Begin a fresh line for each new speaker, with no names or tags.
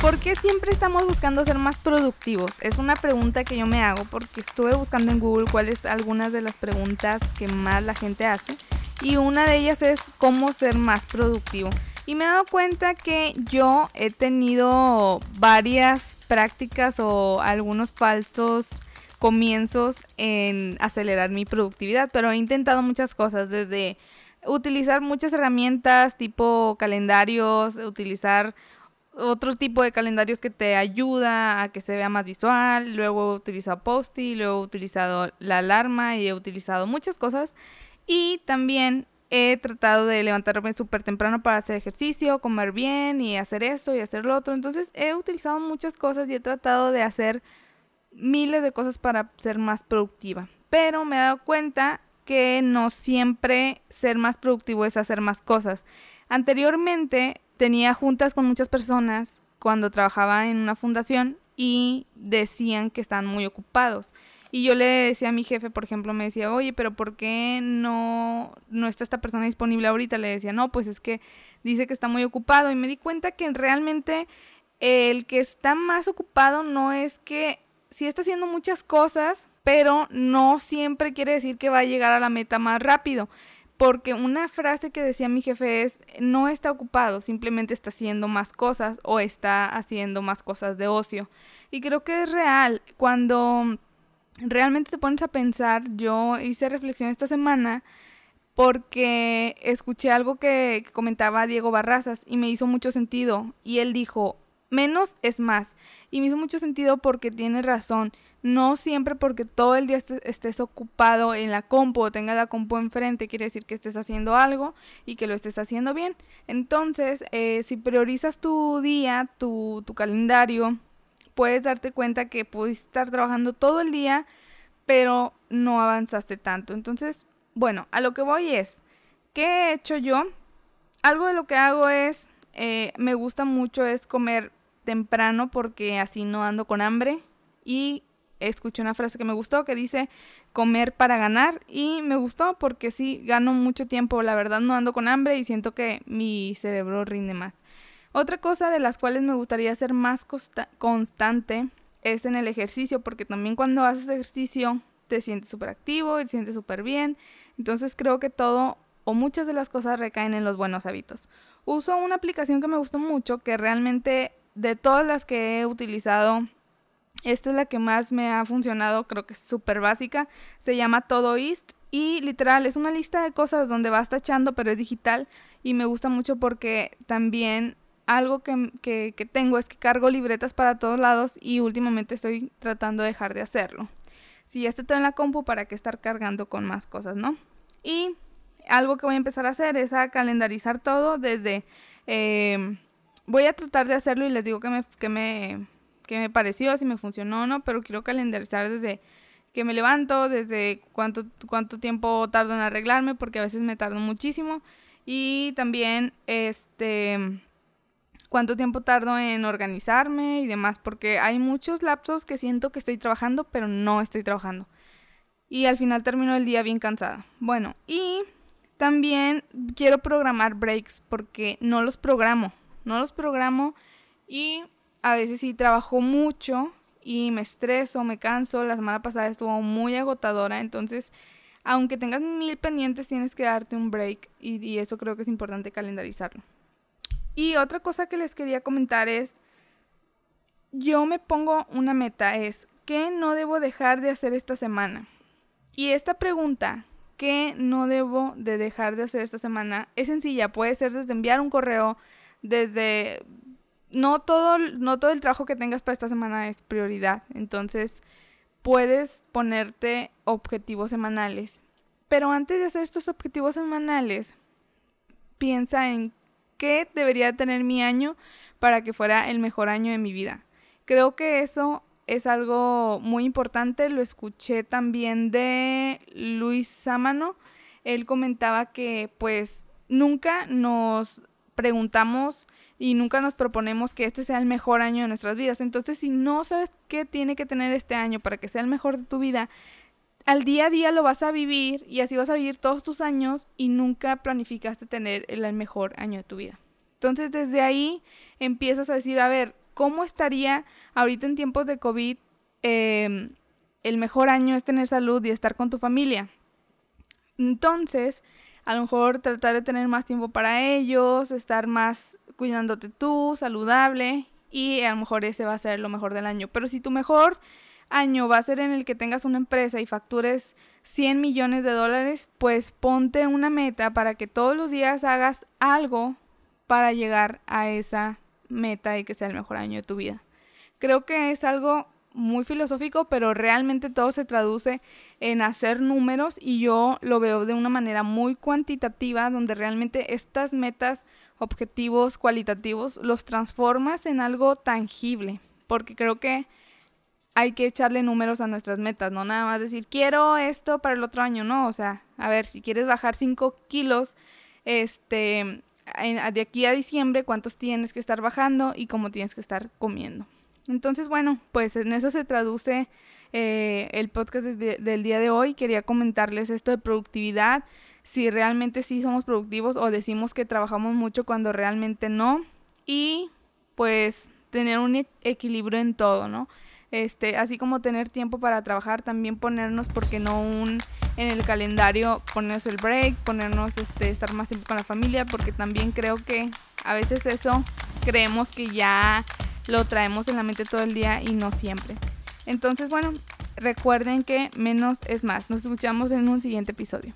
¿Por qué siempre estamos buscando ser más productivos? Es una pregunta que yo me hago porque estuve buscando en Google cuáles algunas de las preguntas que más la gente hace y una de ellas es cómo ser más productivo. Y me he dado cuenta que yo he tenido varias prácticas o algunos falsos comienzos en acelerar mi productividad, pero he intentado muchas cosas, desde utilizar muchas herramientas tipo calendarios, utilizar otro tipo de calendarios que te ayuda a que se vea más visual, luego he utilizado Posty, luego he utilizado la alarma y he utilizado muchas cosas y también he tratado de levantarme súper temprano para hacer ejercicio, comer bien y hacer eso y hacer lo otro. Entonces he utilizado muchas cosas y he tratado de hacer miles de cosas para ser más productiva. Pero me he dado cuenta que no siempre ser más productivo es hacer más cosas. Anteriormente tenía juntas con muchas personas cuando trabajaba en una fundación y decían que estaban muy ocupados. Y yo le decía a mi jefe, por ejemplo, me decía, oye, pero ¿por qué no, no está esta persona disponible ahorita? Le decía, no, pues es que dice que está muy ocupado. Y me di cuenta que realmente el que está más ocupado no es que sí está haciendo muchas cosas, pero no siempre quiere decir que va a llegar a la meta más rápido. Porque una frase que decía mi jefe es, no está ocupado, simplemente está haciendo más cosas o está haciendo más cosas de ocio. Y creo que es real. Cuando realmente te pones a pensar, yo hice reflexión esta semana porque escuché algo que, comentaba Diego Barrazas y me hizo mucho sentido. Y él dijo, menos es más. Y me hizo mucho sentido porque tiene razón. No siempre porque todo el día estés, ocupado en la compu o tengas la compu enfrente quiere decir que estés haciendo algo y que lo estés haciendo bien. Entonces, eh, si priorizas tu día, tu, tu calendario, puedes darte cuenta que puedes estar trabajando todo el día, pero no avanzaste tanto. Entonces, bueno, a lo que voy es, ¿qué he hecho yo? Algo de lo que hago es, eh, me gusta mucho es comer temprano porque así no ando con hambre y escuché una frase que me gustó que dice comer para ganar y me gustó porque sí gano mucho tiempo, la verdad no ando con hambre y siento que mi cerebro rinde más. Otra cosa de las cuales me gustaría ser más constante es en el ejercicio, porque también cuando haces ejercicio te sientes súper activo y te sientes súper bien. Entonces creo que todo o muchas de las cosas recaen en los buenos hábitos. Uso una aplicación que me gustó mucho, que realmente de todas las que he utilizado, esta es la que más me ha funcionado, creo que es súper básica. Se llama Todoist y literal es una lista de cosas donde vas tachando, pero es digital y me gusta mucho porque también algo que, tengo es que cargo libretas para todos lados y últimamente estoy tratando de dejar de hacerlo. Si ya estoy todo en la compu, ¿para qué estar cargando con más cosas, no? Y algo que voy a empezar a hacer es a calendarizar todo desde... Em, voy a tratar de hacerlo y les digo que me, que me, me pareció, si me funcionó o no, pero quiero calendarizar desde que me levanto, desde cuánto, cuánto tiempo tardo en arreglarme, porque a veces me tardo muchísimo. Y también, este cuánto tiempo tardo en organizarme y demás, porque hay muchos lapsos que siento que estoy trabajando, pero no estoy trabajando. Y al final termino el día bien cansada. Bueno, y también quiero programar breaks porque no los programo, no los programo y a veces sí trabajo mucho y me estreso, me canso. La semana pasada estuvo muy agotadora, entonces aunque tengas mil pendientes tienes que darte un break y, eso creo que es importante calendarizarlo. Y otra cosa que les quería comentar es, yo me pongo una meta, es, ¿qué no debo dejar de hacer esta semana? Y esta pregunta, ¿qué no debo de dejar de hacer esta semana? Es sencilla, puede ser desde enviar un correo, desde... No todo, no todo el trabajo que tengas para esta semana es prioridad, entonces puedes ponerte objetivos semanales. Pero antes de hacer estos objetivos semanales, piensa en qué debería tener mi año para que fuera el mejor año de mi vida. Creo que eso es algo muy importante, lo escuché también de Luis Sámano. Él comentaba que pues nunca nos preguntamos y nunca nos proponemos que este sea el mejor año de nuestras vidas. Entonces, si no sabes qué tiene que tener este año para que sea el mejor de tu vida, al día a día lo vas a vivir y así vas a vivir todos tus años y nunca planificaste tener el mejor año de tu vida. Entonces desde ahí empiezas a decir, a ver, ¿cómo estaría ahorita en tiempos de COVID? Em, el mejor año es tener salud y estar con tu familia. Entonces, a lo mejor tratar de tener más tiempo para ellos, estar más cuidándote tú, saludable, y a lo mejor ese va a ser lo mejor del año. Pero si tu mejor año va a ser en el que tengas una empresa y factures 100 millones de dólares, pues ponte una meta para que todos los días hagas algo para llegar a esa meta y que sea el mejor año de tu vida. Creo que es algo muy filosófico, pero realmente todo se traduce en hacer números y yo lo veo de una manera muy cuantitativa, donde realmente estas metas, objetivos cualitativos, los transformas en algo tangible, porque creo que hay que echarle números a nuestras metas, no nada más decir, quiero esto para el otro año, no, o sea, a ver, si quieres bajar 5 kilos, este, de aquí a diciembre, cuántos tienes que estar bajando y cómo tienes que estar comiendo. Entonces, bueno, pues en eso se traduce eh, el podcast del día de hoy. Quería comentarles esto de productividad, si realmente sí somos productivos o decimos que trabajamos mucho cuando realmente no. Y pues tener un equilibrio en todo, ¿no? Este, así como tener tiempo para trabajar, también ponernos, porque no un en el calendario ponernos el break, ponernos este estar más tiempo con la familia, porque también creo que a veces eso creemos que ya lo traemos en la mente todo el día y no siempre. Entonces, bueno, recuerden que menos es más. Nos escuchamos en un siguiente episodio.